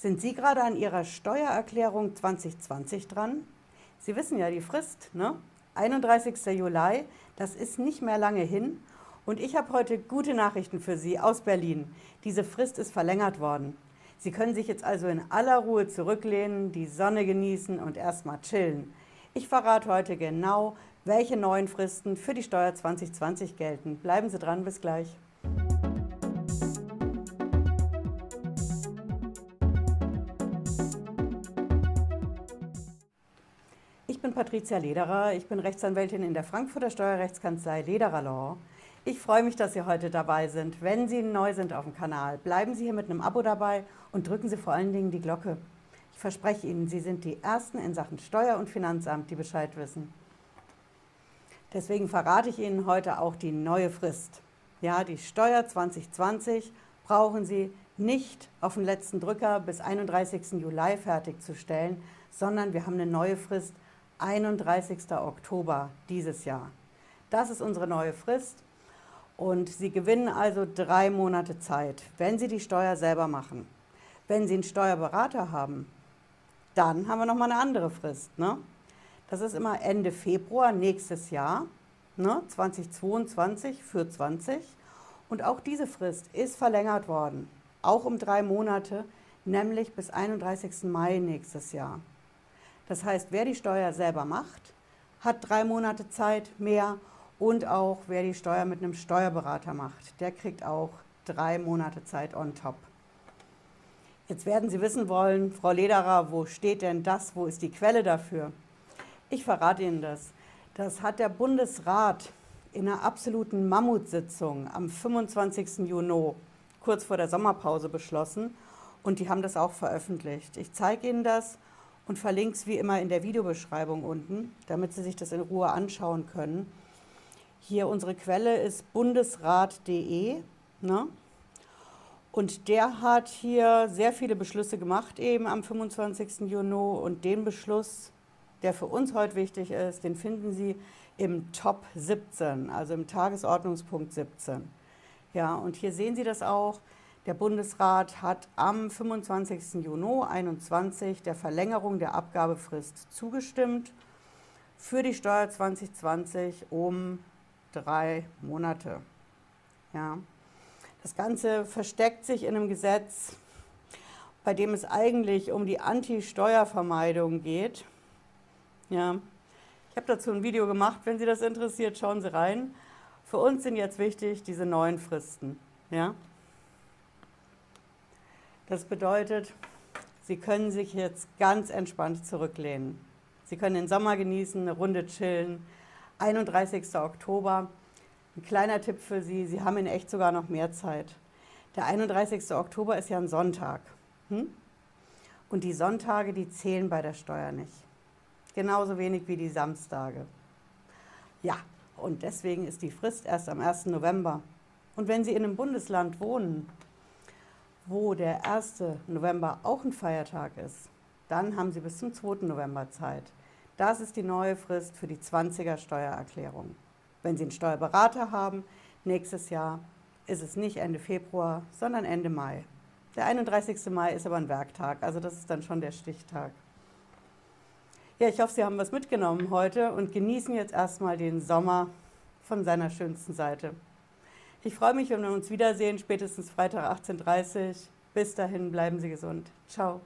Sind Sie gerade an Ihrer Steuererklärung 2020 dran? Sie wissen ja die Frist, ne? 31. Juli, das ist nicht mehr lange hin. Und ich habe heute gute Nachrichten für Sie aus Berlin. Diese Frist ist verlängert worden. Sie können sich jetzt also in aller Ruhe zurücklehnen, die Sonne genießen und erstmal chillen. Ich verrate heute genau, welche neuen Fristen für die Steuer 2020 gelten. Bleiben Sie dran, bis gleich. Ich bin Patricia Lederer, ich bin Rechtsanwältin in der Frankfurter Steuerrechtskanzlei Lederer Law. Ich freue mich, dass Sie heute dabei sind. Wenn Sie neu sind auf dem Kanal, bleiben Sie hier mit einem Abo dabei und drücken Sie vor allen Dingen die Glocke. Ich verspreche Ihnen, Sie sind die Ersten in Sachen Steuer- und Finanzamt, die Bescheid wissen. Deswegen verrate ich Ihnen heute auch die neue Frist. Ja, die Steuer 2020 brauchen Sie nicht auf den letzten Drücker bis 31. Juli fertigzustellen, sondern wir haben eine neue Frist 31. Oktober dieses Jahr. Das ist unsere neue Frist und Sie gewinnen also drei Monate Zeit, wenn Sie die Steuer selber machen. Wenn Sie einen Steuerberater haben, dann haben wir nochmal eine andere Frist. Ne? Das ist immer Ende Februar nächstes Jahr, ne? 2022 für 20. Und auch diese Frist ist verlängert worden, auch um drei Monate, nämlich bis 31. Mai nächstes Jahr. Das heißt, wer die Steuer selber macht, hat drei Monate Zeit mehr und auch wer die Steuer mit einem Steuerberater macht, der kriegt auch drei Monate Zeit on top. Jetzt werden Sie wissen wollen, Frau Lederer, wo steht denn das, wo ist die Quelle dafür? Ich verrate Ihnen das. Das hat der Bundesrat in einer absoluten Mammutsitzung am 25. Juni, kurz vor der Sommerpause, beschlossen und die haben das auch veröffentlicht. Ich zeige Ihnen das und verlinke es wie immer in der Videobeschreibung unten, damit Sie sich das in Ruhe anschauen können. Hier unsere Quelle ist bundesrat.de. Ne? Und der hat hier sehr viele Beschlüsse gemacht, eben am 25. Juni. Und den Beschluss, der für uns heute wichtig ist, den finden Sie im Top 17, also im Tagesordnungspunkt 17. Ja, und hier sehen Sie das auch. Der Bundesrat hat am 25. Juni 2021 der Verlängerung der Abgabefrist zugestimmt für die Steuer 2020 um drei Monate. Ja. Das Ganze versteckt sich in einem Gesetz, bei dem es eigentlich um die Anti-Steuervermeidung geht. Ja. Ich habe dazu ein Video gemacht, wenn Sie das interessiert, schauen Sie rein. Für uns sind jetzt wichtig diese neuen Fristen. Ja. Das bedeutet, Sie können sich jetzt ganz entspannt zurücklehnen. Sie können den Sommer genießen, eine Runde chillen. 31. Oktober. Ein kleiner Tipp für Sie, Sie haben in echt sogar noch mehr Zeit. Der 31. Oktober ist ja ein Sonntag. Hm? Und die Sonntage, die zählen bei der Steuer nicht. Genauso wenig wie die Samstage. Ja, und deswegen ist die Frist erst am 1. November. Und wenn Sie in einem Bundesland wohnen, wo der 1. November auch ein Feiertag ist, dann haben Sie bis zum 2. November Zeit. Das ist die neue Frist für die 20er Steuererklärung. Wenn Sie einen Steuerberater haben, nächstes Jahr ist es nicht Ende Februar, sondern Ende Mai. Der 31. Mai ist aber ein Werktag, also das ist dann schon der Stichtag. Ja, ich hoffe, Sie haben was mitgenommen heute und genießen jetzt erstmal den Sommer von seiner schönsten Seite. Ich freue mich, wenn wir uns wiedersehen, spätestens Freitag 18.30 Uhr. Bis dahin, bleiben Sie gesund. Ciao.